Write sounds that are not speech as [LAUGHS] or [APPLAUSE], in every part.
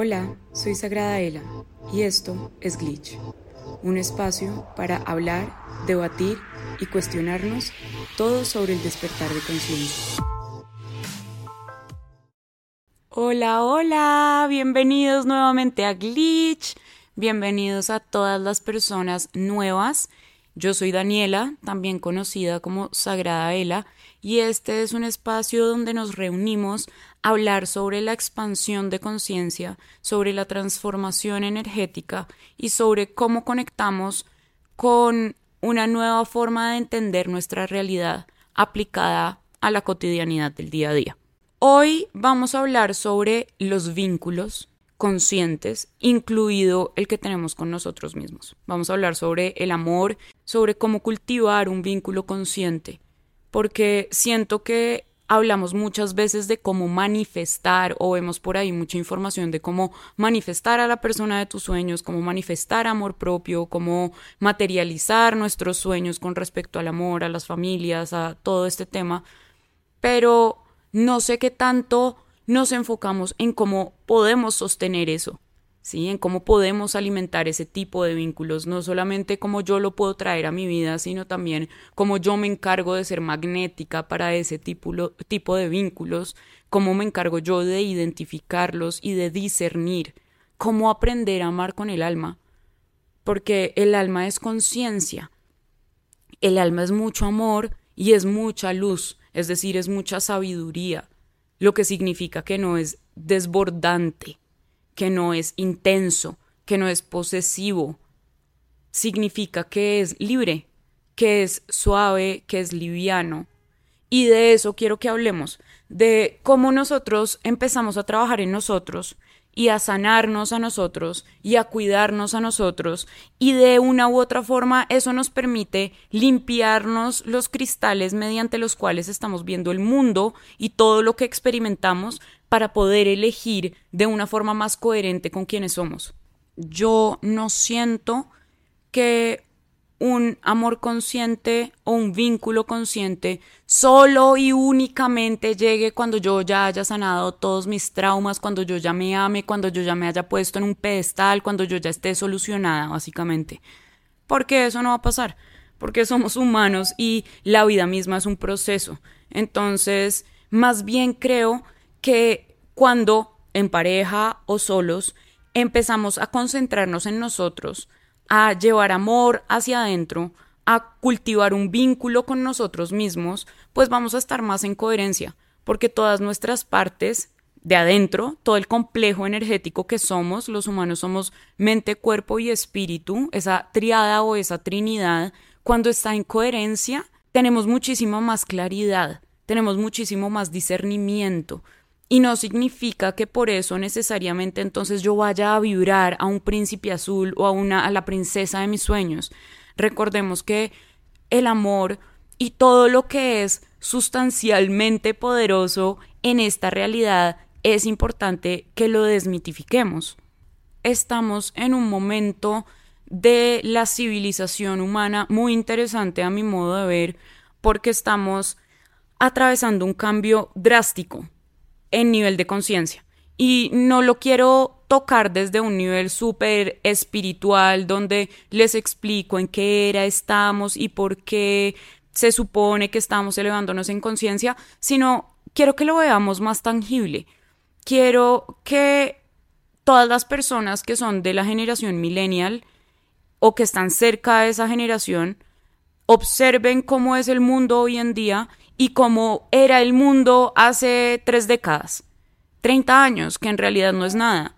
Hola, soy Sagrada Ela y esto es Glitch, un espacio para hablar, debatir y cuestionarnos todo sobre el despertar de conciencia. Hola, hola, bienvenidos nuevamente a Glitch, bienvenidos a todas las personas nuevas. Yo soy Daniela, también conocida como Sagrada Ela, y este es un espacio donde nos reunimos a hablar sobre la expansión de conciencia, sobre la transformación energética y sobre cómo conectamos con una nueva forma de entender nuestra realidad aplicada a la cotidianidad del día a día. Hoy vamos a hablar sobre los vínculos conscientes, incluido el que tenemos con nosotros mismos. Vamos a hablar sobre el amor, sobre cómo cultivar un vínculo consciente, porque siento que hablamos muchas veces de cómo manifestar o vemos por ahí mucha información de cómo manifestar a la persona de tus sueños, cómo manifestar amor propio, cómo materializar nuestros sueños con respecto al amor, a las familias, a todo este tema, pero no sé qué tanto nos enfocamos en cómo podemos sostener eso. ¿Sí? En cómo podemos alimentar ese tipo de vínculos, no solamente cómo yo lo puedo traer a mi vida, sino también cómo yo me encargo de ser magnética para ese tipo, tipo de vínculos, cómo me encargo yo de identificarlos y de discernir, cómo aprender a amar con el alma, porque el alma es conciencia, el alma es mucho amor y es mucha luz, es decir, es mucha sabiduría, lo que significa que no es desbordante que no es intenso, que no es posesivo. Significa que es libre, que es suave, que es liviano. Y de eso quiero que hablemos, de cómo nosotros empezamos a trabajar en nosotros y a sanarnos a nosotros y a cuidarnos a nosotros y de una u otra forma eso nos permite limpiarnos los cristales mediante los cuales estamos viendo el mundo y todo lo que experimentamos para poder elegir de una forma más coherente con quienes somos. Yo no siento que un amor consciente o un vínculo consciente solo y únicamente llegue cuando yo ya haya sanado todos mis traumas, cuando yo ya me ame, cuando yo ya me haya puesto en un pedestal, cuando yo ya esté solucionada, básicamente. Porque eso no va a pasar, porque somos humanos y la vida misma es un proceso. Entonces, más bien creo que cuando en pareja o solos empezamos a concentrarnos en nosotros, a llevar amor hacia adentro, a cultivar un vínculo con nosotros mismos, pues vamos a estar más en coherencia, porque todas nuestras partes de adentro, todo el complejo energético que somos, los humanos somos mente, cuerpo y espíritu, esa triada o esa trinidad, cuando está en coherencia, tenemos muchísima más claridad, tenemos muchísimo más discernimiento, y no significa que por eso necesariamente entonces yo vaya a vibrar a un príncipe azul o a, una, a la princesa de mis sueños. Recordemos que el amor y todo lo que es sustancialmente poderoso en esta realidad es importante que lo desmitifiquemos. Estamos en un momento de la civilización humana muy interesante a mi modo de ver porque estamos atravesando un cambio drástico en nivel de conciencia. Y no lo quiero tocar desde un nivel súper espiritual donde les explico en qué era estamos y por qué se supone que estamos elevándonos en conciencia, sino quiero que lo veamos más tangible. Quiero que todas las personas que son de la generación millennial o que están cerca de esa generación observen cómo es el mundo hoy en día y cómo era el mundo hace tres décadas, 30 años, que en realidad no es nada.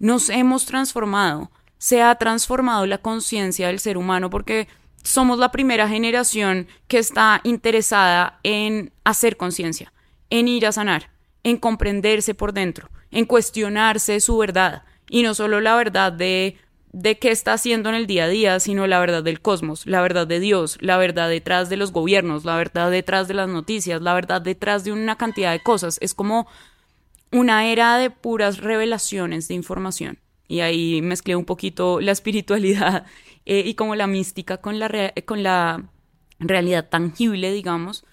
Nos hemos transformado, se ha transformado la conciencia del ser humano porque somos la primera generación que está interesada en hacer conciencia, en ir a sanar, en comprenderse por dentro, en cuestionarse su verdad, y no solo la verdad de de qué está haciendo en el día a día, sino la verdad del cosmos, la verdad de Dios, la verdad detrás de los gobiernos, la verdad detrás de las noticias, la verdad detrás de una cantidad de cosas. Es como una era de puras revelaciones de información. Y ahí mezclé un poquito la espiritualidad [LAUGHS] eh, y como la mística con la, con la realidad tangible, digamos.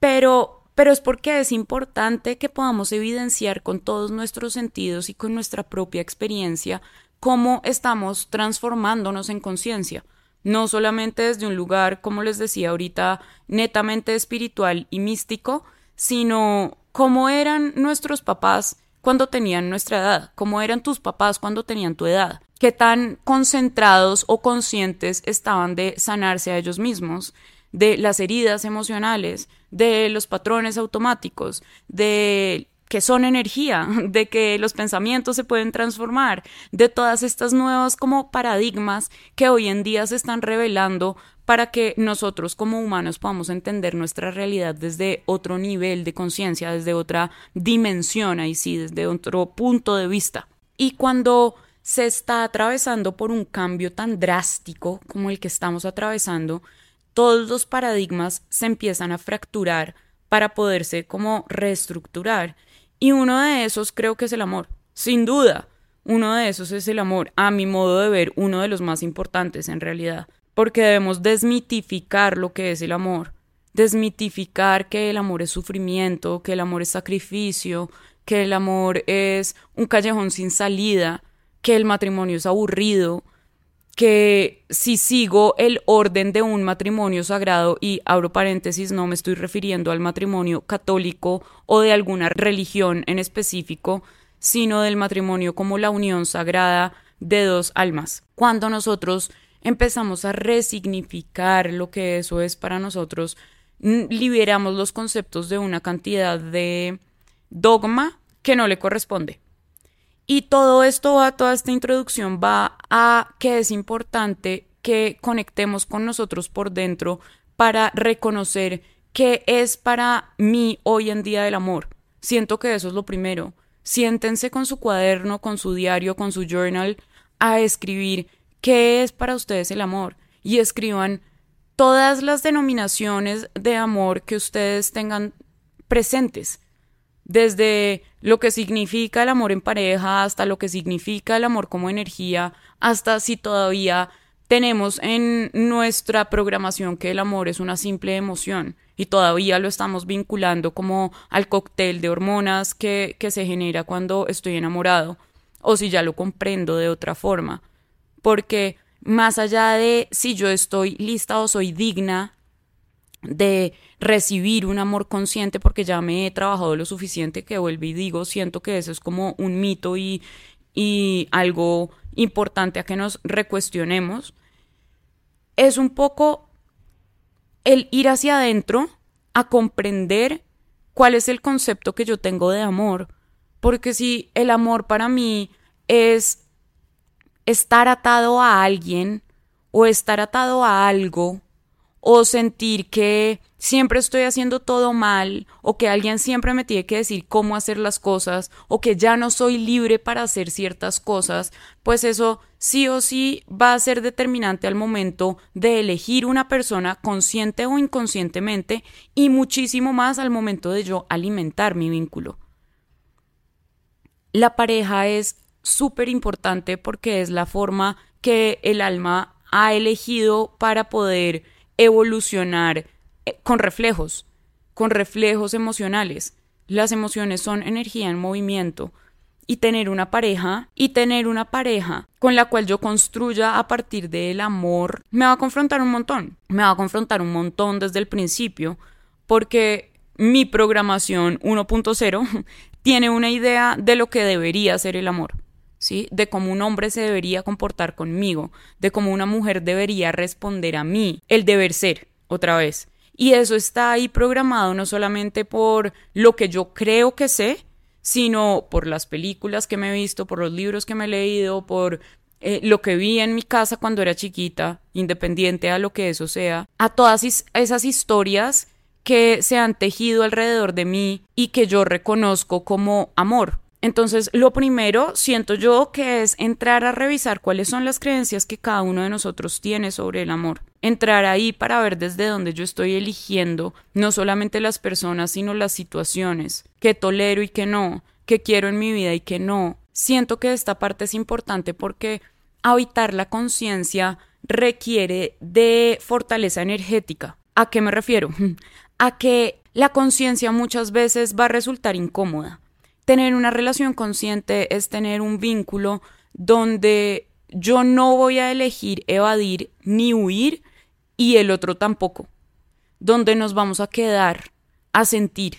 Pero pero es porque es importante que podamos evidenciar con todos nuestros sentidos y con nuestra propia experiencia cómo estamos transformándonos en conciencia, no solamente desde un lugar, como les decía ahorita, netamente espiritual y místico, sino cómo eran nuestros papás cuando tenían nuestra edad, cómo eran tus papás cuando tenían tu edad, qué tan concentrados o conscientes estaban de sanarse a ellos mismos, de las heridas emocionales, de los patrones automáticos, de que son energía, [LAUGHS] de que los pensamientos se pueden transformar, de todas estas nuevas como paradigmas que hoy en día se están revelando para que nosotros como humanos podamos entender nuestra realidad desde otro nivel de conciencia, desde otra dimensión, ahí sí, desde otro punto de vista. Y cuando se está atravesando por un cambio tan drástico como el que estamos atravesando, todos los paradigmas se empiezan a fracturar para poderse como reestructurar. Y uno de esos creo que es el amor, sin duda. Uno de esos es el amor, a mi modo de ver, uno de los más importantes en realidad, porque debemos desmitificar lo que es el amor, desmitificar que el amor es sufrimiento, que el amor es sacrificio, que el amor es un callejón sin salida, que el matrimonio es aburrido, que si sigo el orden de un matrimonio sagrado, y abro paréntesis, no me estoy refiriendo al matrimonio católico o de alguna religión en específico, sino del matrimonio como la unión sagrada de dos almas. Cuando nosotros empezamos a resignificar lo que eso es para nosotros, liberamos los conceptos de una cantidad de dogma que no le corresponde. Y todo esto va, toda esta introducción va a que es importante que conectemos con nosotros por dentro para reconocer qué es para mí hoy en día el amor. Siento que eso es lo primero. Siéntense con su cuaderno, con su diario, con su journal a escribir qué es para ustedes el amor y escriban todas las denominaciones de amor que ustedes tengan presentes desde lo que significa el amor en pareja hasta lo que significa el amor como energía, hasta si todavía tenemos en nuestra programación que el amor es una simple emoción y todavía lo estamos vinculando como al cóctel de hormonas que, que se genera cuando estoy enamorado, o si ya lo comprendo de otra forma, porque más allá de si yo estoy lista o soy digna de recibir un amor consciente porque ya me he trabajado lo suficiente que vuelvo y digo, siento que eso es como un mito y, y algo importante a que nos recuestionemos, es un poco el ir hacia adentro a comprender cuál es el concepto que yo tengo de amor, porque si el amor para mí es estar atado a alguien o estar atado a algo, o sentir que siempre estoy haciendo todo mal o que alguien siempre me tiene que decir cómo hacer las cosas o que ya no soy libre para hacer ciertas cosas, pues eso sí o sí va a ser determinante al momento de elegir una persona consciente o inconscientemente y muchísimo más al momento de yo alimentar mi vínculo. La pareja es súper importante porque es la forma que el alma ha elegido para poder evolucionar eh, con reflejos, con reflejos emocionales. Las emociones son energía en movimiento y tener una pareja y tener una pareja con la cual yo construya a partir del amor me va a confrontar un montón, me va a confrontar un montón desde el principio porque mi programación 1.0 [LAUGHS] tiene una idea de lo que debería ser el amor. De cómo un hombre se debería comportar conmigo, de cómo una mujer debería responder a mí, el deber ser, otra vez. Y eso está ahí programado no solamente por lo que yo creo que sé, sino por las películas que me he visto, por los libros que me he leído, por eh, lo que vi en mi casa cuando era chiquita, independiente a lo que eso sea, a todas esas historias que se han tejido alrededor de mí y que yo reconozco como amor, entonces, lo primero, siento yo, que es entrar a revisar cuáles son las creencias que cada uno de nosotros tiene sobre el amor. Entrar ahí para ver desde dónde yo estoy eligiendo no solamente las personas, sino las situaciones, que tolero y que no, que quiero en mi vida y que no. Siento que esta parte es importante porque habitar la conciencia requiere de fortaleza energética. ¿A qué me refiero? [LAUGHS] A que La conciencia muchas veces va a resultar incómoda. Tener una relación consciente es tener un vínculo donde yo no voy a elegir evadir ni huir y el otro tampoco. Donde nos vamos a quedar a sentir,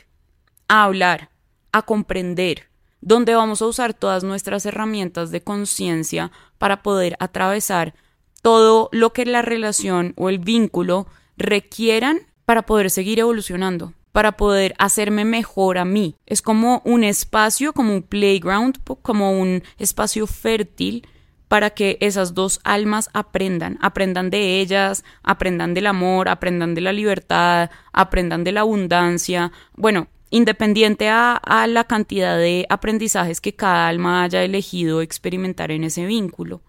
a hablar, a comprender, donde vamos a usar todas nuestras herramientas de conciencia para poder atravesar todo lo que la relación o el vínculo requieran para poder seguir evolucionando, para poder hacerme mejor a mí. Es como un espacio, como un playground, como un espacio fértil para que esas dos almas aprendan, aprendan de ellas, aprendan del amor, aprendan de la libertad, aprendan de la abundancia. Bueno, independiente a, la cantidad de aprendizajes que cada alma haya elegido experimentar en ese vínculo.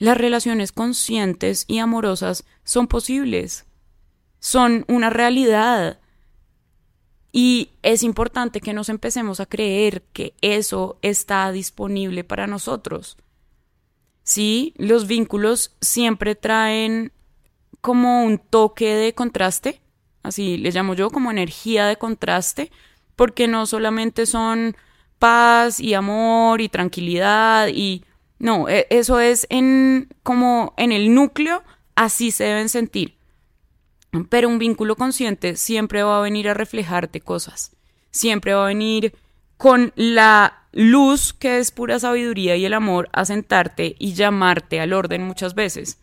Las relaciones conscientes y amorosas son posibles, son una realidad. Y es importante que nos empecemos a creer que eso está disponible para nosotros. Sí, los vínculos siempre traen como un toque de contraste, así le llamo yo, como energía de contraste, porque no solamente son paz y amor y tranquilidad y no, e, eso es en como en el núcleo, así se deben sentir. Pero un vínculo consciente siempre va a venir a reflejarte cosas, siempre va a venir con la luz que es pura sabiduría y el amor a sentarte y llamarte al orden muchas veces,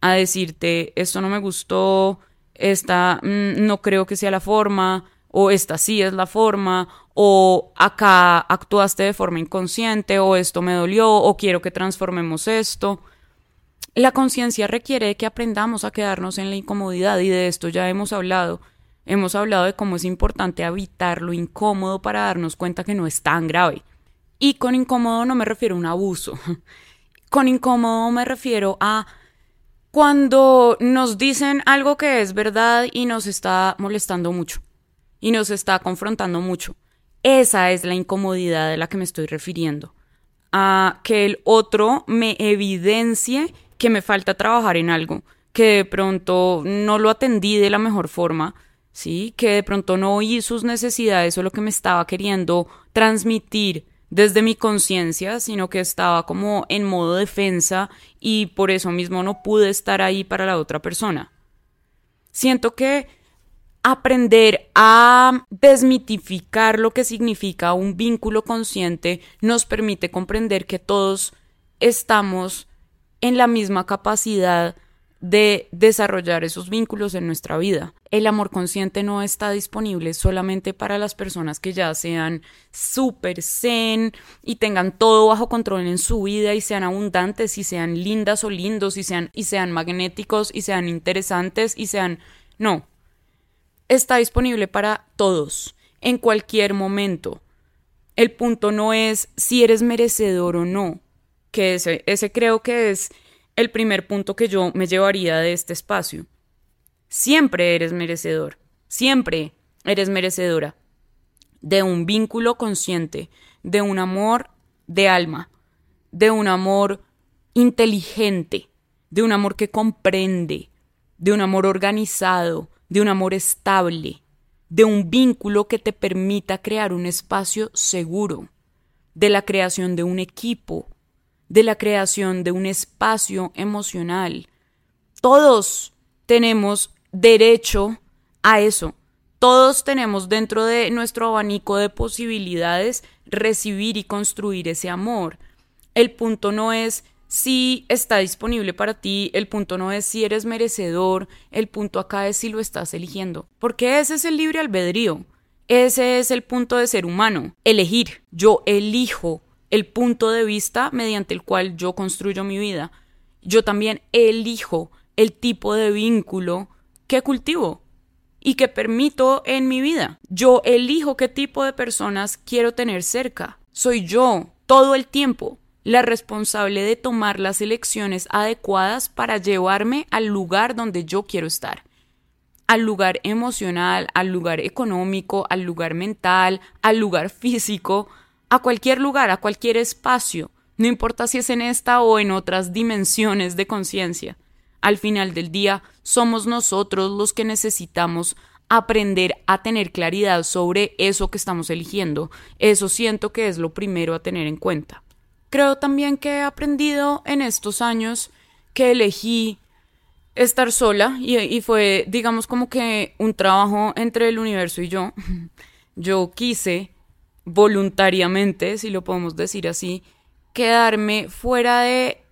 a decirte esto no me gustó, esta mm, no creo que sea la forma, o esta sí es la forma, o acá actuaste de forma inconsciente, o esto me dolió, o quiero que transformemos esto. La conciencia requiere que aprendamos a quedarnos en la incomodidad y de esto ya hemos hablado. Hemos hablado de cómo es importante evitar lo incómodo para darnos cuenta que no es tan grave. Y con incómodo no me refiero a un abuso. [LAUGHS] Con incómodo me refiero a cuando nos dicen algo que es verdad y nos está molestando mucho y nos está confrontando mucho. Esa es la incomodidad de la que me estoy refiriendo. A que el otro me evidencie que me falta trabajar en algo, que de pronto no lo atendí de la mejor forma, ¿sí? Que de pronto no oí sus necesidades o lo que me estaba queriendo transmitir desde mi conciencia, sino que estaba como en modo defensa y por eso mismo no pude estar ahí para la otra persona. Siento que aprender a desmitificar lo que significa un vínculo consciente nos permite comprender que todos estamos en la misma capacidad de desarrollar esos vínculos en nuestra vida. El amor consciente no está disponible solamente para las personas que ya sean súper zen y tengan todo bajo control en su vida y sean abundantes y sean lindas o lindos y sean, y sean magnéticos y sean interesantes y sean... No, está disponible para todos, en cualquier momento. El punto no es si eres merecedor o no, que ese, ese creo que es el primer punto que yo me llevaría de este espacio. Siempre eres merecedor, siempre eres merecedora de un vínculo consciente, de un amor de alma, de un amor inteligente, de un amor que comprende, de un amor organizado, de un amor estable, de un vínculo que te permita crear un espacio seguro, de la creación de un equipo, de la creación de un espacio emocional. Todos tenemos derecho a eso. Todos tenemos dentro de nuestro abanico de posibilidades recibir y construir ese amor. El punto no es si está disponible para ti, el punto no es si eres merecedor, el punto acá es si lo estás eligiendo. Porque ese es el libre albedrío. Ese es el punto de ser humano, elegir. Yo elijo el punto de vista mediante el cual yo construyo mi vida. Yo también elijo el tipo de vínculo que cultivo y que permito en mi vida. Yo elijo qué tipo de personas quiero tener cerca. Soy yo todo el tiempo la responsable de tomar las elecciones adecuadas para llevarme al lugar donde yo quiero estar. Al lugar emocional, al lugar económico, al lugar mental, al lugar físico, a cualquier lugar, a cualquier espacio, no importa si es en esta o en otras dimensiones de conciencia. Al final del día, somos nosotros los que necesitamos aprender a tener claridad sobre eso que estamos eligiendo. Eso siento que es lo primero a tener en cuenta. Creo también que he aprendido en estos años que elegí estar sola y, fue, digamos, como que un trabajo entre el universo y yo. [LAUGHS] Yo quise voluntariamente, si lo podemos decir así, quedarme fuera de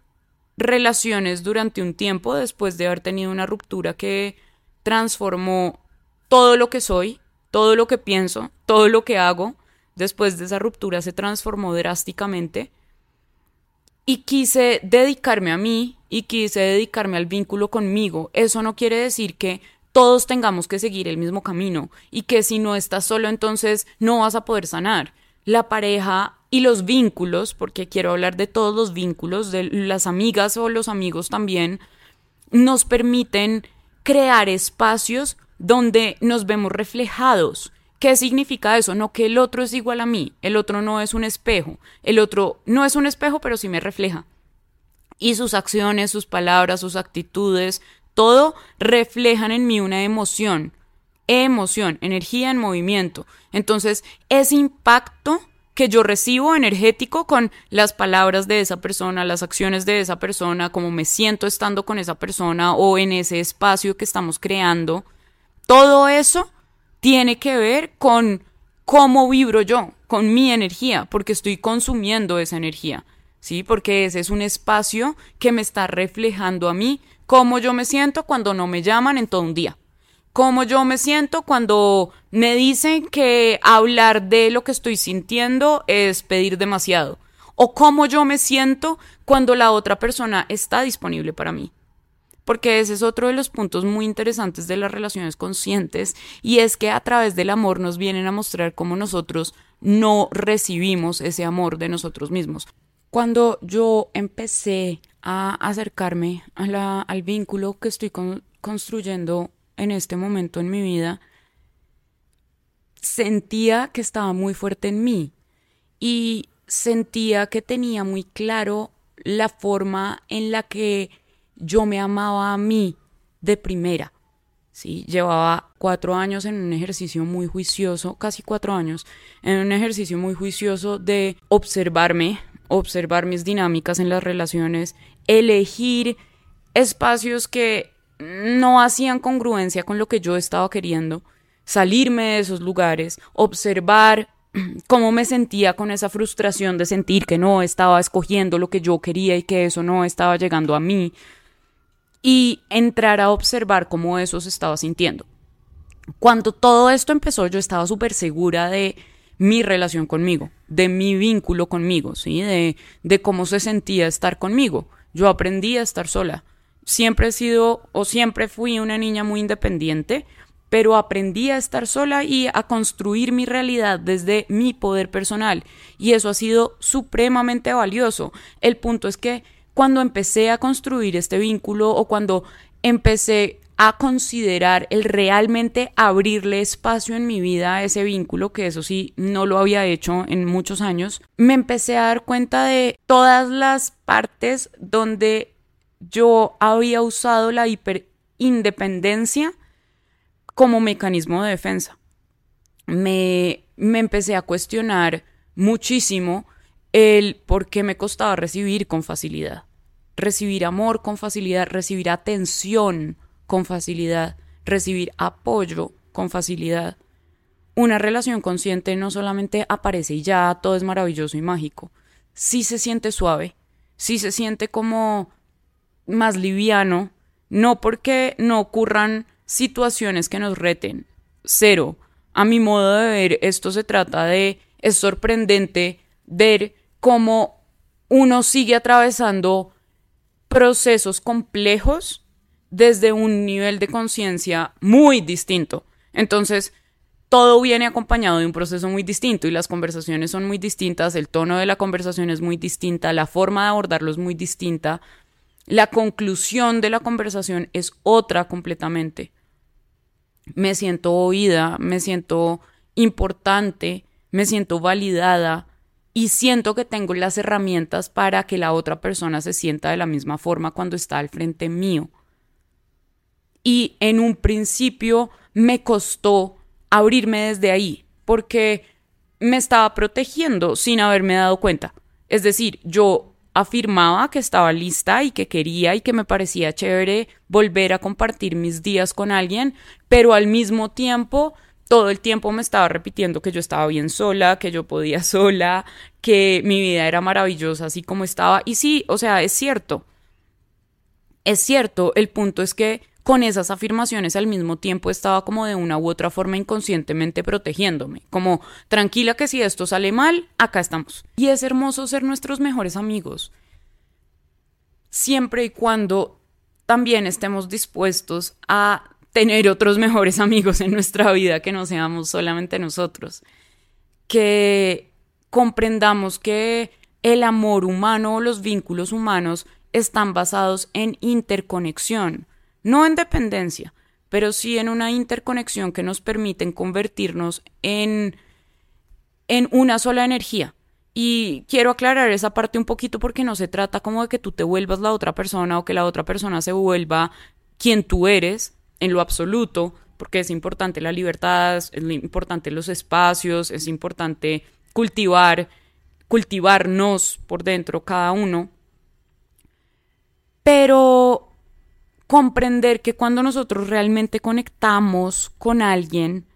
relaciones durante un tiempo después de haber tenido una ruptura que transformó todo lo que soy, todo lo que pienso, todo lo que hago. Después de esa ruptura se transformó drásticamente. Y quise dedicarme a mí y quise dedicarme al vínculo conmigo. Eso no quiere decir que todos tengamos que seguir el mismo camino y que si no estás solo entonces no vas a poder sanar. La pareja y los vínculos, porque quiero hablar de todos los vínculos, de las amigas o los amigos también, nos permiten crear espacios donde nos vemos reflejados. ¿Qué significa eso? No que el otro es igual a mí, el otro no es un espejo, el otro no es un espejo, pero sí me refleja. Y sus acciones, sus palabras, sus actitudes, todo reflejan en mí una emoción, emoción, energía en movimiento. Entonces, ese impacto que yo recibo energético con las palabras de esa persona, las acciones de esa persona, cómo me siento estando con esa persona o en ese espacio que estamos creando, todo eso tiene que ver con cómo vibro yo, con mi energía, porque estoy consumiendo esa energía, ¿sí? Porque ese es un espacio que me está reflejando a mí cómo yo me siento cuando no me llaman en todo un día, cómo yo me siento cuando me dicen que hablar de lo que estoy sintiendo es pedir demasiado, o cómo yo me siento cuando la otra persona está disponible para mí. Porque ese es otro de los puntos muy interesantes de las relaciones conscientes y es que a través del amor nos vienen a mostrar cómo nosotros no recibimos ese amor de nosotros mismos. Cuando yo empecé a acercarme al vínculo que estoy construyendo en este momento en mi vida, sentía que estaba muy fuerte en mí y sentía que tenía muy claro la forma en la que yo me amaba a mí de primera. ¿sí? Llevaba cuatro años en un ejercicio muy juicioso, casi cuatro años, en un ejercicio muy juicioso de observarme, observar mis dinámicas en las relaciones, elegir espacios que no hacían congruencia con lo que yo estaba queriendo, salirme de esos lugares, observar [CLEARS THROAT] cómo me sentía con esa frustración de sentir que no estaba escogiendo lo que yo quería y que eso no estaba llegando a mí, y entrar a observar cómo eso se estaba sintiendo. Cuando todo esto empezó, yo estaba súper segura de mi relación conmigo, de mi vínculo conmigo, ¿sí? De, de cómo se sentía estar conmigo. Yo aprendí a estar sola. Siempre he sido o siempre fui una niña muy independiente, pero aprendí a estar sola y a construir mi realidad desde mi poder personal. Y eso ha sido supremamente valioso. El punto es que cuando empecé a construir este vínculo o cuando empecé a considerar el realmente abrirle espacio en mi vida a ese vínculo, que eso sí no lo había hecho en muchos años, me empecé a dar cuenta de todas las partes donde yo había usado la hiperindependencia como mecanismo de defensa. Me, me empecé a cuestionar muchísimo el por qué me costaba recibir con facilidad recibir amor con facilidad, recibir atención con facilidad, recibir apoyo con facilidad. Una relación consciente no solamente aparece y ya todo es maravilloso y mágico, sí se siente suave, sí se siente como más liviano, no porque no ocurran situaciones que nos reten, cero. A mi modo de ver, esto se trata de, es sorprendente ver cómo uno sigue atravesando procesos complejos desde un nivel de conciencia muy distinto. Entonces, todo viene acompañado de un proceso muy distinto y las conversaciones son muy distintas, el tono de la conversación es muy distinta, la forma de abordarlo es muy distinta, la conclusión de la conversación es otra completamente. Me siento oída, me siento importante, me siento validada, y siento que tengo las herramientas para que la otra persona se sienta de la misma forma cuando está al frente mío. Y en un principio me costó abrirme desde ahí, porque me estaba protegiendo sin haberme dado cuenta. Es decir, yo afirmaba que estaba lista y que quería y que me parecía chévere volver a compartir mis días con alguien, pero al mismo tiempo todo el tiempo me estaba repitiendo que yo estaba bien sola, que yo podía [LAUGHS] sola, que mi vida era maravillosa así como estaba. Y sí, o sea, es cierto. Es cierto, el punto es que con esas afirmaciones al mismo tiempo estaba como de una u otra forma inconscientemente protegiéndome, como tranquila que si esto sale mal, acá estamos. Y es hermoso ser nuestros mejores amigos, siempre y cuando también estemos dispuestos a tener otros mejores amigos en nuestra vida que no seamos solamente nosotros, que comprendamos que el amor humano o los vínculos humanos están basados en interconexión no en dependencia, pero sí en una interconexión que nos permiten convertirnos en, en una sola energía. Y quiero aclarar esa parte un poquito porque no se trata como de que tú te vuelvas la otra persona o que la otra persona se vuelva quien tú eres en lo absoluto, porque es importante la libertad, es importante los espacios, es importante cultivar, cultivarnos por dentro cada uno. Pero comprender que cuando nosotros realmente conectamos con alguien,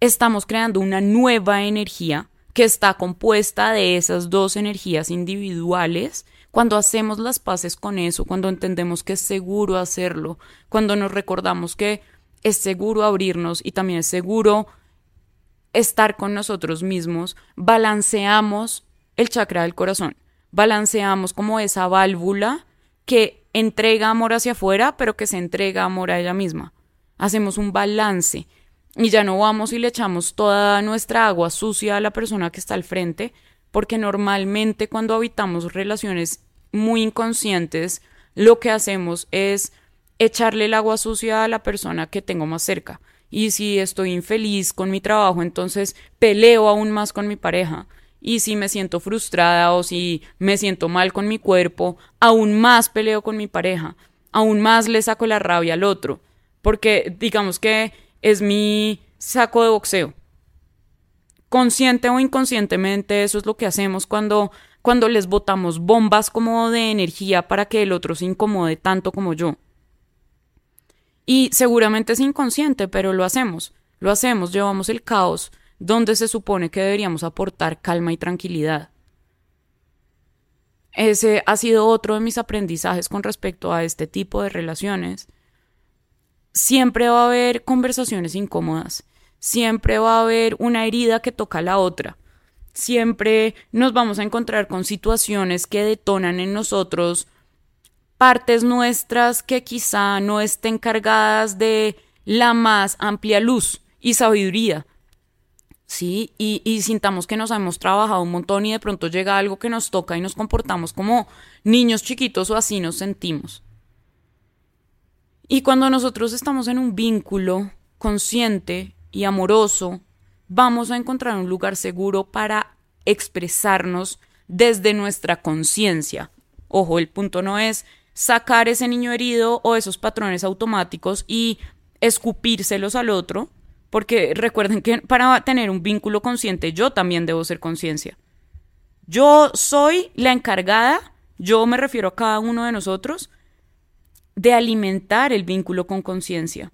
estamos creando una nueva energía que está compuesta de esas dos energías individuales. Cuando hacemos las paces con eso, cuando entendemos que es seguro hacerlo, cuando nos recordamos que es seguro abrirnos y también es seguro estar con nosotros mismos, balanceamos el chakra del corazón, balanceamos como esa válvula que entrega amor hacia afuera, pero que se entrega amor a ella misma. Hacemos un balance y ya no vamos y le echamos toda nuestra agua sucia a la persona que está al frente, porque normalmente cuando habitamos relaciones muy inconscientes, lo que hacemos es echarle el agua sucia a la persona que tengo más cerca. Y si estoy infeliz con mi trabajo, entonces peleo aún más con mi pareja y si me siento frustrada o si me siento mal con mi cuerpo, aún más peleo con mi pareja, aún más le saco la rabia al otro, porque digamos que es mi saco de boxeo. Consciente o inconscientemente eso es lo que hacemos cuando cuando les botamos bombas como de energía para que el otro se incomode tanto como yo. Y seguramente es inconsciente, pero lo hacemos. Lo hacemos, llevamos el caos donde se supone que deberíamos aportar calma y tranquilidad. Ese ha sido otro de mis aprendizajes con respecto a este tipo de relaciones. Siempre va a haber conversaciones incómodas, siempre va a haber una herida que toca a la otra, siempre nos vamos a encontrar con situaciones que detonan en nosotros partes nuestras que quizá no estén cargadas de la más amplia luz y sabiduría, ¿sí? Y, y, sintamos que nos hemos trabajado un montón y de pronto llega algo que nos toca y nos comportamos como niños chiquitos o así nos sentimos. Y cuando nosotros estamos en un vínculo consciente y amoroso, vamos a encontrar un lugar seguro para expresarnos desde nuestra conciencia. Ojo, el punto no es sacar ese niño herido o esos patrones automáticos y escupírselos al otro, porque recuerden que para tener un vínculo consciente yo también debo ser conciencia. Yo soy la encargada, yo me refiero a cada uno de nosotros, de alimentar el vínculo con conciencia.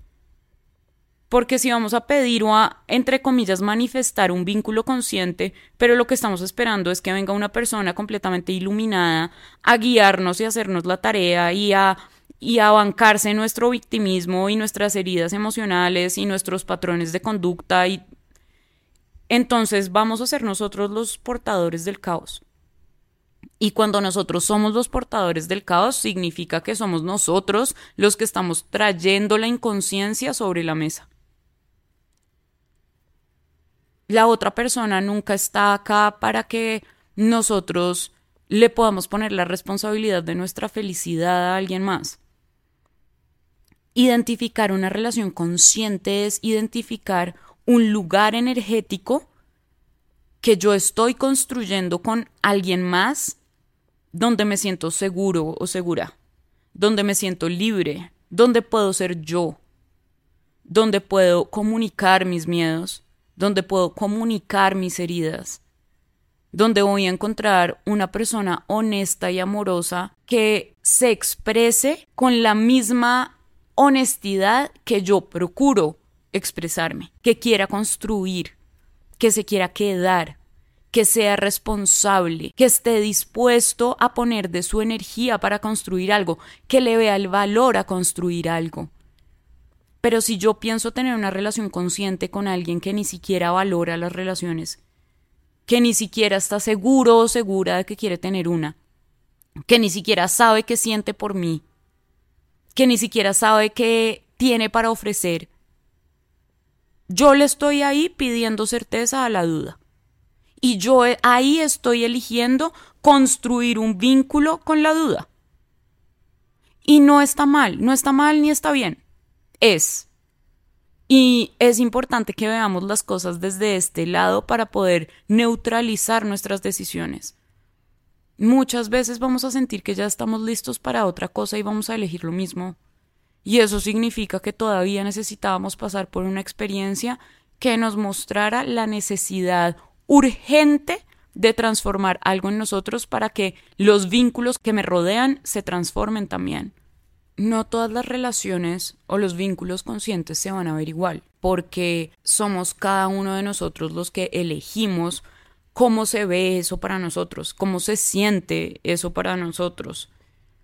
Porque si vamos a pedir o a, entre comillas, manifestar un vínculo consciente, pero lo que estamos esperando es que venga una persona completamente iluminada a guiarnos y hacernos la tarea y a y a nuestro victimismo y nuestras heridas emocionales y nuestros patrones de conducta y entonces vamos a ser nosotros los portadores del caos. Y cuando nosotros somos los portadores del caos, significa que somos nosotros los que estamos trayendo la inconsciencia sobre la mesa. La otra persona nunca está acá para que nosotros le podamos poner la responsabilidad de nuestra felicidad a alguien más. Identificar una relación consciente es identificar un lugar energético que yo estoy construyendo con alguien más donde me siento seguro o segura, donde me siento libre, donde puedo ser yo, donde puedo comunicar mis miedos, donde puedo comunicar mis heridas, donde voy a encontrar una persona honesta y amorosa que se exprese con la misma honestidad que yo procuro expresarme, que quiera construir, que se quiera quedar, que sea responsable, que esté dispuesto a poner de su energía para construir algo, que le vea el valor a construir algo. Pero si yo pienso tener una relación consciente con alguien que ni siquiera valora las relaciones, que ni siquiera está seguro o segura de que quiere tener una, que ni siquiera sabe qué siente por mí, que ni siquiera sabe qué tiene para ofrecer, yo le estoy ahí pidiendo certeza a la duda. Y yo ahí estoy eligiendo construir un vínculo con la duda. Y no está mal, no está mal ni está bien. Es. Y es importante que veamos las cosas desde este lado para poder neutralizar nuestras decisiones. Muchas veces vamos a sentir que ya estamos listos para otra cosa y vamos a elegir lo mismo y eso significa que todavía necesitábamos pasar por una experiencia que nos mostrara la necesidad urgente de transformar algo en nosotros para que los vínculos que me rodean se transformen también. No todas las relaciones o los vínculos conscientes se van a ver igual, porque somos cada uno de nosotros los que elegimos cómo se ve eso para nosotros, cómo se siente eso para nosotros,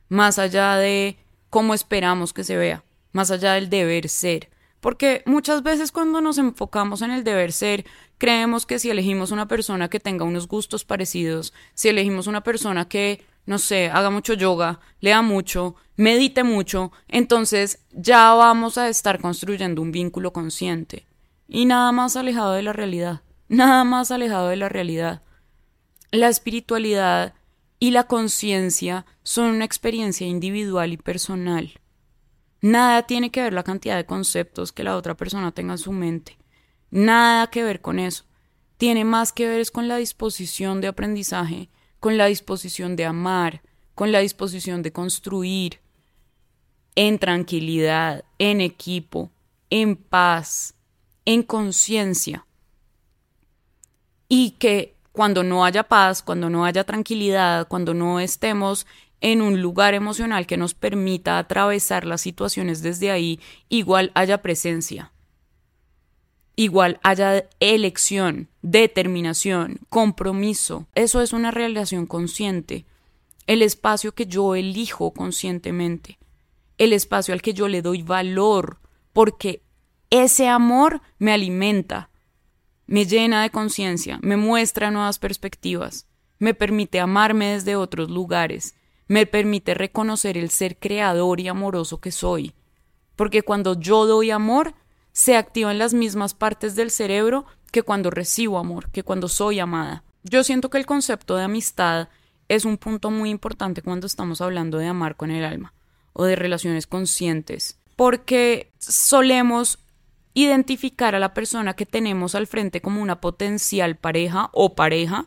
más allá de cómo esperamos que se vea, más allá del deber ser. Porque muchas veces cuando nos enfocamos en el deber ser, creemos que si elegimos una persona que tenga unos gustos parecidos, si elegimos una persona que, no sé, haga mucho yoga, lea mucho, medite mucho, entonces ya vamos a estar construyendo un vínculo consciente. Y nada más alejado de la realidad, nada más alejado de la realidad. La espiritualidad y la conciencia son una experiencia individual y personal. Nada tiene que ver la cantidad de conceptos que la otra persona tenga en su mente. Nada que ver con eso. Tiene más que ver es con la disposición de aprendizaje, con la disposición de amar, con la disposición de construir en tranquilidad, en equipo, en paz, en conciencia. Y que cuando no haya paz, cuando no haya tranquilidad, cuando no estemos en un lugar emocional que nos permita atravesar las situaciones desde ahí, igual haya presencia, igual haya elección, determinación, compromiso. Eso es una relación consciente, el espacio que yo elijo conscientemente, el espacio al que yo le doy valor, porque ese amor me alimenta, me llena de conciencia, me muestra nuevas perspectivas, me permite amarme desde otros lugares, me permite reconocer el ser creador y amoroso que soy. Porque cuando yo doy amor, se activan las mismas partes del cerebro que cuando recibo amor, que cuando soy amada. Yo siento que el concepto de amistad es un punto muy importante cuando estamos hablando de amar con el alma o de relaciones conscientes, porque solemos identificar a la persona que tenemos al frente como una potencial pareja o pareja,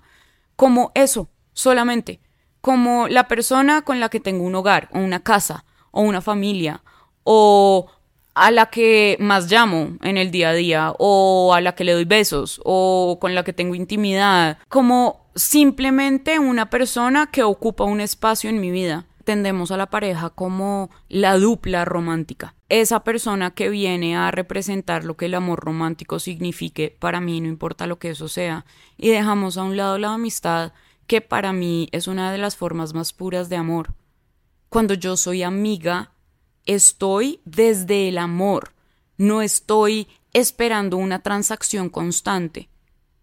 como eso, solamente, como la persona con la que tengo un hogar o una casa o una familia o a la que más llamo en el día a día o a la que le doy besos o con la que tengo intimidad, como simplemente una persona que ocupa un espacio en mi vida tendemos a la pareja como la dupla romántica. Esa persona que viene a representar lo que el amor romántico signifique para mí, no importa lo que eso sea, y dejamos a un lado la amistad, que para mí es una de las formas más puras de amor. Cuando yo soy amiga, estoy desde el amor, no estoy esperando una transacción constante.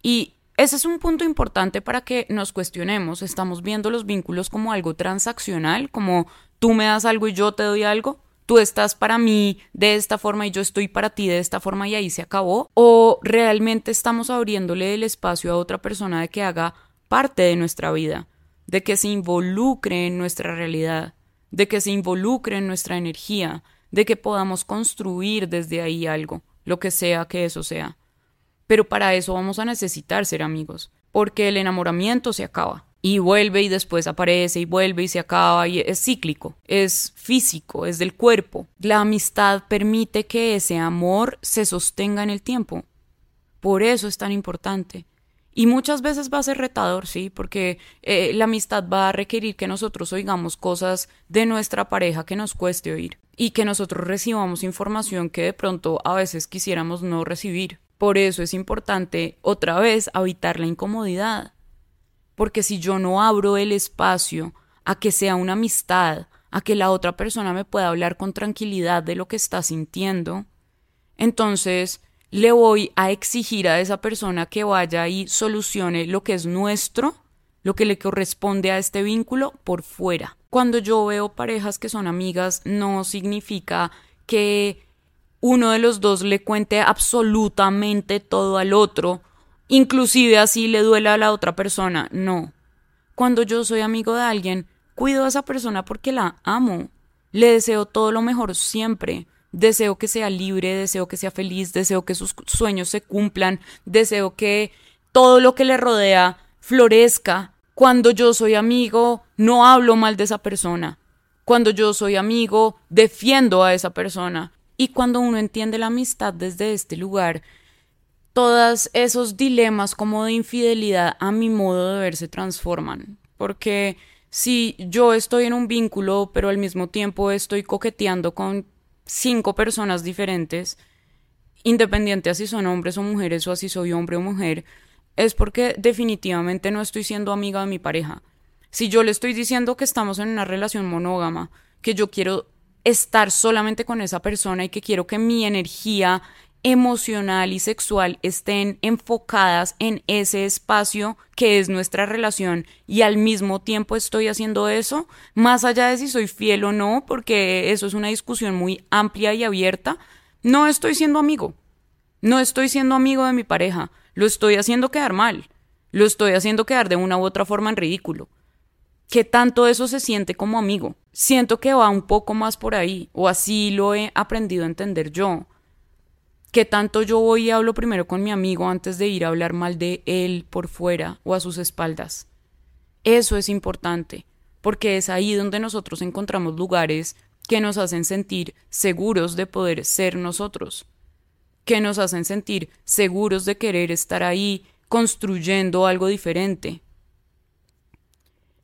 Y ese es un punto importante para que nos cuestionemos. Estamos viendo los vínculos como algo transaccional, como tú me das algo y yo te doy algo. Tú estás para mí de esta forma y yo estoy para ti de esta forma y ahí se acabó. O realmente estamos abriéndole el espacio a otra persona de que haga parte de nuestra vida, de que se involucre en nuestra realidad, de que se involucre en nuestra energía, de que podamos construir desde ahí algo, lo que sea que eso sea. Pero para eso vamos a necesitar ser amigos, porque el enamoramiento se acaba. y vuelve y después aparece y vuelve y se acaba y es cíclico, es físico, es del cuerpo. La amistad permite que ese amor se sostenga en el tiempo. Por eso es tan importante. Y muchas veces va a ser retador, sí, porque eh, la amistad va a requerir que nosotros oigamos cosas de nuestra pareja que nos cueste oír y que nosotros recibamos información que de pronto a veces quisiéramos no recibir. Por eso es importante otra vez habitar la incomodidad. Porque si yo no abro el espacio a que sea una amistad, a que la otra persona me pueda hablar con tranquilidad de lo que está sintiendo, entonces le voy a exigir a esa persona que vaya y solucione lo que es nuestro, lo que le corresponde a este vínculo por fuera. Cuando yo veo parejas que son amigas, no significa que uno de los dos le cuente absolutamente todo al otro, inclusive así le duela a la otra persona. No. Cuando yo soy amigo de alguien, cuido a esa persona porque la amo. Le deseo todo lo mejor siempre. Deseo que sea libre, deseo que sea feliz, deseo que sus sueños se cumplan, deseo que todo lo que le rodea florezca. Cuando yo soy amigo, no hablo mal de esa persona. Cuando yo soy amigo, defiendo a esa persona. Y cuando uno entiende la amistad desde este lugar, todos esos dilemas como de infidelidad a mi modo de ver se transforman. Porque si yo estoy en un vínculo, pero al mismo tiempo estoy coqueteando con cinco personas diferentes, independiente a si son hombres o mujeres o a si soy hombre o mujer, es porque definitivamente no estoy siendo amiga de mi pareja. Si yo le estoy diciendo que estamos en una relación monógama, que yo quiero estar solamente con esa persona y que quiero que mi energía emocional y sexual estén enfocadas en ese espacio que es nuestra relación y al mismo tiempo estoy haciendo eso, más allá de si soy fiel o no, porque eso es una discusión muy amplia y abierta, no estoy siendo amigo. No estoy siendo amigo de mi pareja, lo estoy haciendo quedar mal, lo estoy haciendo quedar de una u otra forma en ridículo. ¿Qué tanto eso se siente como amigo? Siento que va un poco más por ahí, o así lo he aprendido a entender yo ¿Qué tanto yo voy y hablo primero con mi amigo antes de ir a hablar mal de él por fuera o a sus espaldas? Eso es importante, porque es ahí donde nosotros encontramos lugares que nos hacen sentir seguros de poder ser nosotros, que nos hacen sentir seguros de querer estar ahí construyendo algo diferente.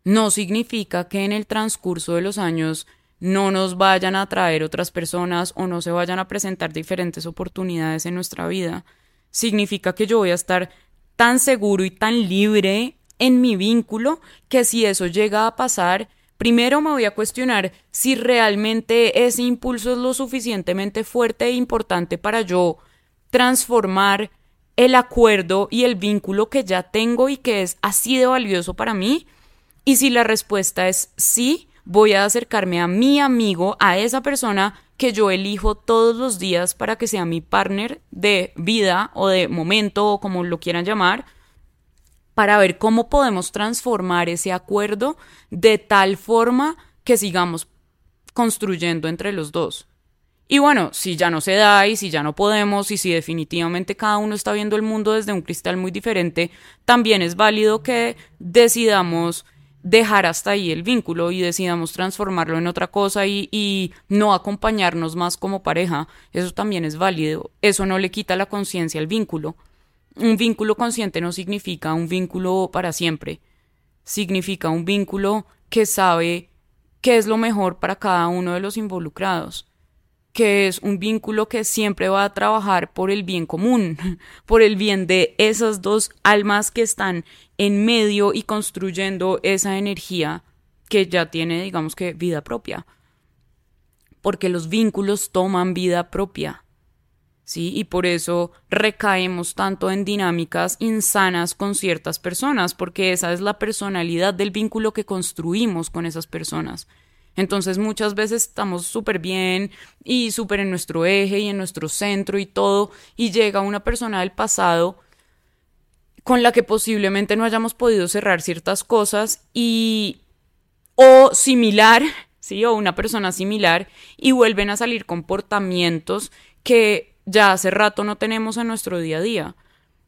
No significa que en el transcurso de los años no nos vayan a traer otras personas o no se vayan a presentar diferentes oportunidades en nuestra vida. Significa que yo voy a estar tan seguro y tan libre en mi vínculo que si eso llega a pasar, primero me voy a cuestionar si realmente ese impulso es lo suficientemente fuerte e importante para yo transformar el acuerdo y el vínculo que ya tengo y que es así de valioso para mí. Y si la respuesta es sí, voy a acercarme a mi amigo, a esa persona que yo elijo todos los días para que sea mi partner de vida o de momento o como lo quieran llamar, para ver cómo podemos transformar ese acuerdo de tal forma que sigamos construyendo entre los dos. Y bueno, si ya no se da y si ya no podemos y si definitivamente cada uno está viendo el mundo desde un cristal muy diferente, también es válido que decidamos dejar hasta ahí el vínculo y decidamos transformarlo en otra cosa y, no acompañarnos más como pareja, eso también es válido. Eso no le quita la conciencia al vínculo. Un vínculo consciente no significa un vínculo para siempre. Significa un vínculo que sabe qué es lo mejor para cada uno de los involucrados que es un vínculo que siempre va a trabajar por el bien común, [LAUGHS] por el bien de esas dos almas que están en medio y construyendo esa energía que ya tiene, digamos que, vida propia. Porque los vínculos toman vida propia. ¿Sí? Y por eso recaemos tanto en dinámicas insanas con ciertas personas, porque esa es la personalidad del vínculo que construimos con esas personas. Entonces muchas veces estamos súper bien y súper en nuestro eje y en nuestro centro y todo, y llega una persona del pasado con la que posiblemente no hayamos podido cerrar ciertas cosas y o similar, [LAUGHS] sí, o una persona similar y vuelven a salir comportamientos que ya hace rato no tenemos en nuestro día a día.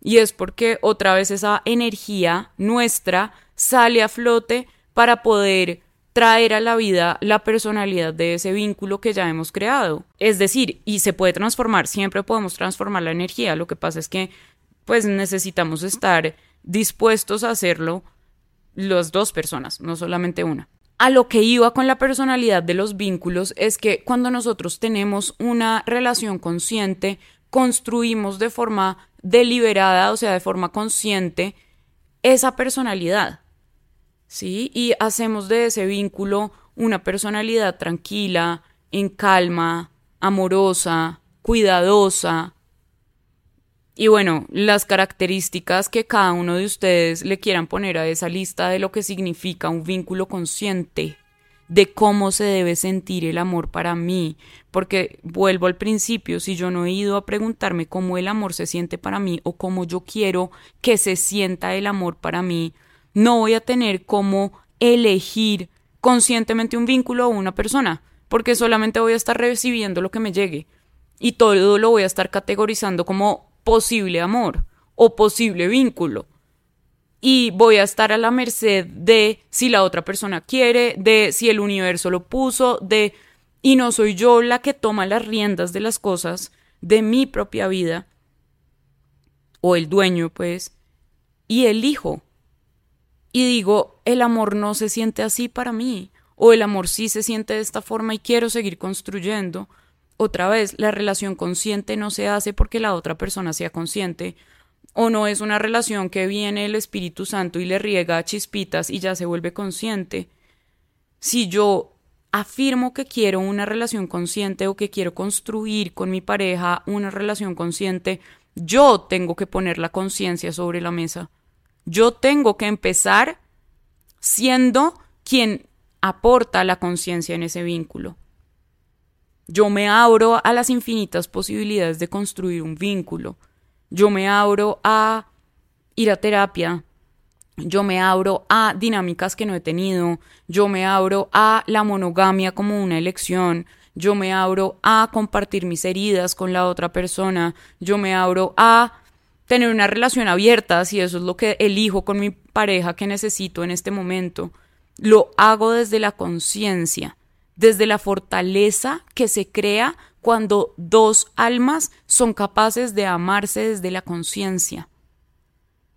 Y es porque otra vez esa energía nuestra sale a flote para poder traer a la vida la personalidad de ese vínculo que ya hemos creado. Es decir, y se puede transformar, siempre podemos transformar la energía, lo que pasa es que pues necesitamos estar dispuestos a hacerlo las dos personas, no solamente una. A lo que iba con la personalidad de los vínculos es que cuando nosotros tenemos una relación consciente, construimos de forma deliberada, o sea, de forma consciente, esa personalidad. ¿Sí? Y hacemos de ese vínculo una personalidad tranquila, en calma, amorosa, cuidadosa, y bueno, las características que cada uno de ustedes le quieran poner a esa lista de lo que significa un vínculo consciente, de cómo se debe sentir el amor para mí, porque vuelvo al principio, si yo no he ido a preguntarme cómo el amor se siente para mí o cómo yo quiero que se sienta el amor para mí, no voy a tener cómo elegir conscientemente un vínculo o una persona, porque solamente voy a estar recibiendo lo que me llegue y todo lo voy a estar categorizando como posible amor o posible vínculo. Y voy a estar a la merced de si la otra persona quiere, de si el universo lo puso, de... Y no soy yo la que toma las riendas de las cosas de mi propia vida, o el dueño, pues, y elijo. Y digo, el amor no se siente así para mí, o el amor sí se siente de esta forma y quiero seguir construyendo, otra vez, la relación consciente no se hace porque la otra persona sea consciente, o no es una relación que viene el Espíritu Santo y le riega chispitas y ya se vuelve consciente. Si yo afirmo que quiero una relación consciente o que quiero construir con mi pareja una relación consciente, yo tengo que poner la conciencia sobre la mesa. Yo tengo que empezar siendo quien aporta la conciencia en ese vínculo. Yo me abro a las infinitas posibilidades de construir un vínculo. Yo me abro a ir a terapia. Yo me abro a dinámicas que no he tenido. Yo me abro a la monogamia como una elección. Yo me abro a compartir mis heridas con la otra persona. Yo me abro a tener una relación abierta si eso es lo que elijo con mi pareja que necesito en este momento. Lo hago desde la conciencia desde la fortaleza que se crea cuando dos almas son capaces de amarse desde la conciencia,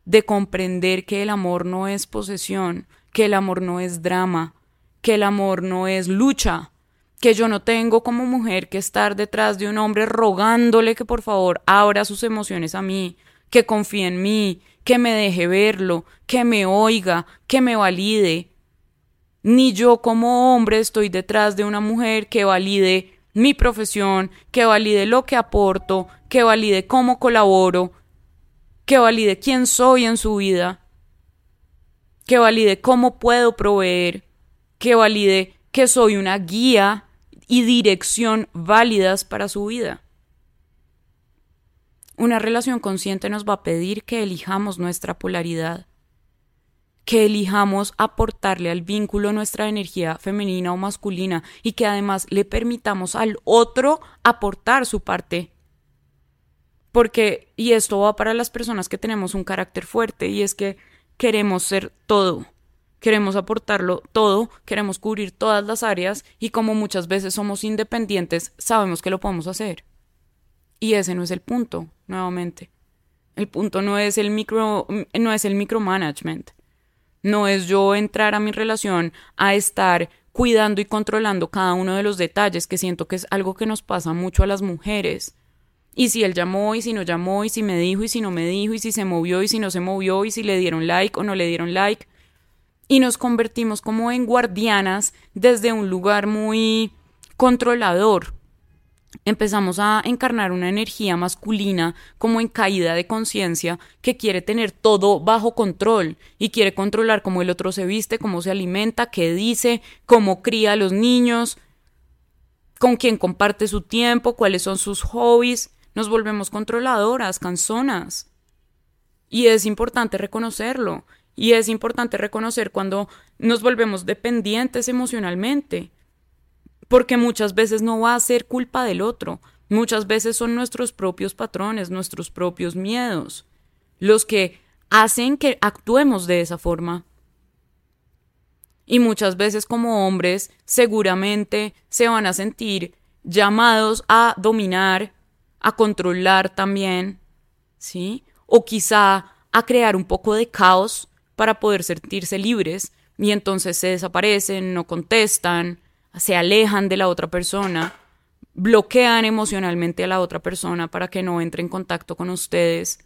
de comprender que el amor no es posesión, que el amor no es drama, que el amor no es lucha, que yo no tengo como mujer que estar detrás de un hombre rogándole que por favor abra sus emociones a mí, que confíe en mí, que me deje verlo, que me oiga, que me valide, ni yo como hombre estoy detrás de una mujer que valide mi profesión, que valide lo que aporto, que valide cómo colaboro, que valide quién soy en su vida, que valide cómo puedo proveer, que valide que soy una guía y dirección válidas para su vida. Una relación consciente nos va a pedir que elijamos nuestra polaridad que elijamos aportarle al vínculo nuestra energía femenina o masculina y que además le permitamos al otro aportar su parte. Porque, y esto va para las personas que tenemos un carácter fuerte, y es que queremos ser todo, queremos aportarlo todo, queremos cubrir todas las áreas y como muchas veces somos independientes, sabemos que lo podemos hacer. Y ese no es el punto, nuevamente. El punto no es el micro, no es el micromanagement. No es yo entrar a mi relación a estar cuidando y controlando cada uno de los detalles, que siento que es algo que nos pasa mucho a las mujeres. Y si él llamó y si no llamó y si me dijo y si no me dijo y si se movió y si no se movió y si le dieron like o no le dieron like. Y nos convertimos como en guardianas desde un lugar muy controlador empezamos a encarnar una energía masculina como en caída de conciencia que quiere tener todo bajo control y quiere controlar cómo el otro se viste, cómo se alimenta, qué dice, cómo cría a los niños, con quién comparte su tiempo, cuáles son sus hobbies. Nos volvemos controladoras, canzonas. Y es importante reconocerlo. Y es importante reconocer cuando nos volvemos dependientes emocionalmente porque muchas veces no va a ser culpa del otro, muchas veces son nuestros propios patrones, nuestros propios miedos, los que hacen que actuemos de esa forma. Y muchas veces como hombres seguramente se van a sentir llamados a dominar, a controlar también, ¿sí? O quizá a crear un poco de caos para poder sentirse libres y entonces se desaparecen, no contestan, se alejan de la otra persona, bloquean emocionalmente a la otra persona para que no entre en contacto con ustedes.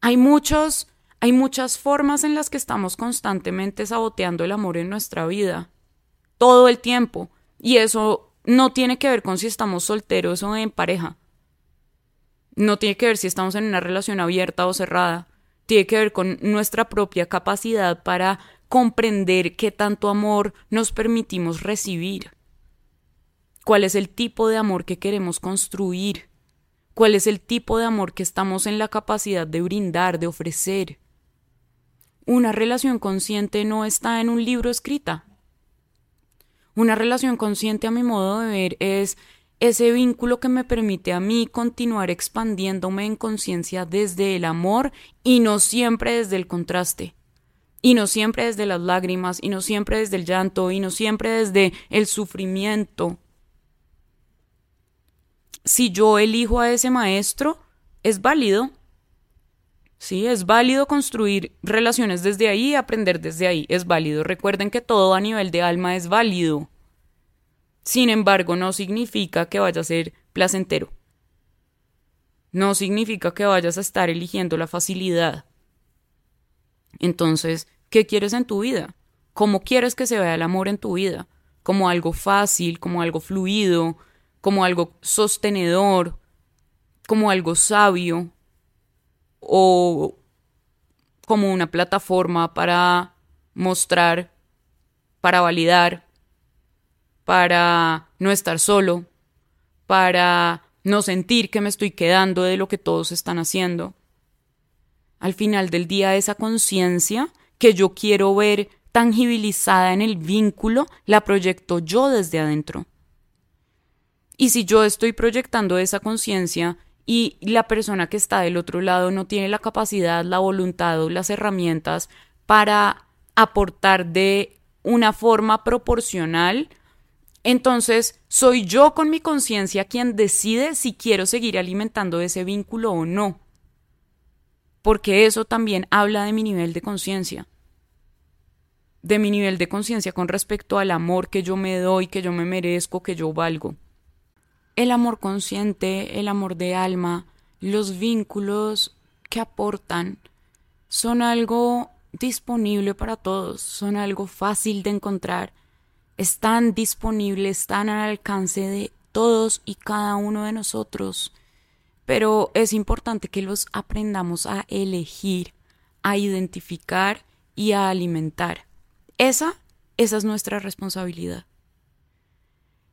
Hay muchos, hay muchas formas en las que estamos constantemente saboteando el amor en nuestra vida, todo el tiempo, y eso no tiene que ver con si estamos solteros o en pareja. No tiene que ver si estamos en una relación abierta o cerrada. Tiene que ver con nuestra propia capacidad para comprender qué tanto amor nos permitimos recibir. ¿Cuál es el tipo de amor que queremos construir? ¿Cuál es el tipo de amor que estamos en la capacidad de brindar, de ofrecer? Una relación consciente no está en un libro escrita. Una relación consciente a mi modo de ver es ese vínculo que me permite a mí continuar expandiéndome en conciencia desde el amor y no siempre desde el contraste. Y no siempre desde las lágrimas, y no siempre desde el llanto, y no siempre desde el sufrimiento. Si yo elijo a ese maestro, es válido. Sí, es válido construir relaciones desde ahí y aprender desde ahí. Es válido. Recuerden que todo a nivel de alma es válido. Sin embargo, no significa que vaya a ser placentero. No significa que vayas a estar eligiendo la facilidad. Entonces, ¿qué quieres en tu vida? ¿Cómo quieres que se vea el amor en tu vida? ¿Como algo fácil, como algo fluido, como algo sostenedor, como algo sabio o como una plataforma para mostrar, para validar, para no estar solo, para no sentir que me estoy quedando de lo que todos están haciendo. Al final del día, esa conciencia que yo quiero ver tangibilizada en el vínculo, la proyecto yo desde adentro. Y si yo estoy proyectando esa conciencia y la persona que está del otro lado no tiene la capacidad, la voluntad o las herramientas para aportar de una forma proporcional entonces, soy yo con mi conciencia quien decide si quiero seguir alimentando ese vínculo o no. Porque eso también habla de mi nivel de conciencia. De mi nivel de conciencia con respecto al amor que yo me doy, que yo me merezco, que yo valgo. El amor consciente, el amor de alma, los vínculos que aportan son algo disponible para todos, son algo fácil de encontrar están disponibles, están al alcance de todos y cada uno de nosotros, pero es importante que los aprendamos a elegir, a identificar y a alimentar. Esa, esa es nuestra responsabilidad.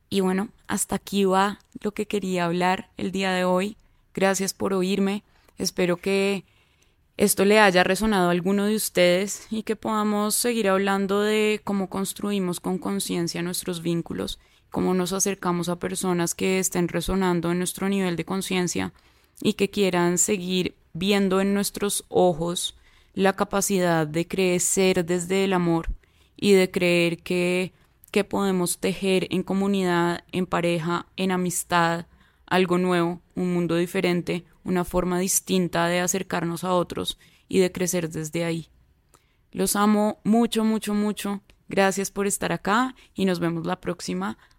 Y bueno, hasta aquí va lo que quería hablar el día de hoy. Gracias por oírme. Espero que esto le haya resonado a alguno de ustedes y que podamos seguir hablando de cómo construimos con conciencia nuestros vínculos, cómo nos acercamos a personas que estén resonando en nuestro nivel de conciencia y que quieran seguir viendo en nuestros ojos la capacidad de crecer desde el amor y de creer que, que podemos tejer en comunidad, en pareja, en amistad, algo nuevo, un mundo diferente, una forma distinta de acercarnos a otros y de crecer desde ahí. Los amo mucho, mucho, mucho. Gracias por estar acá y nos vemos la próxima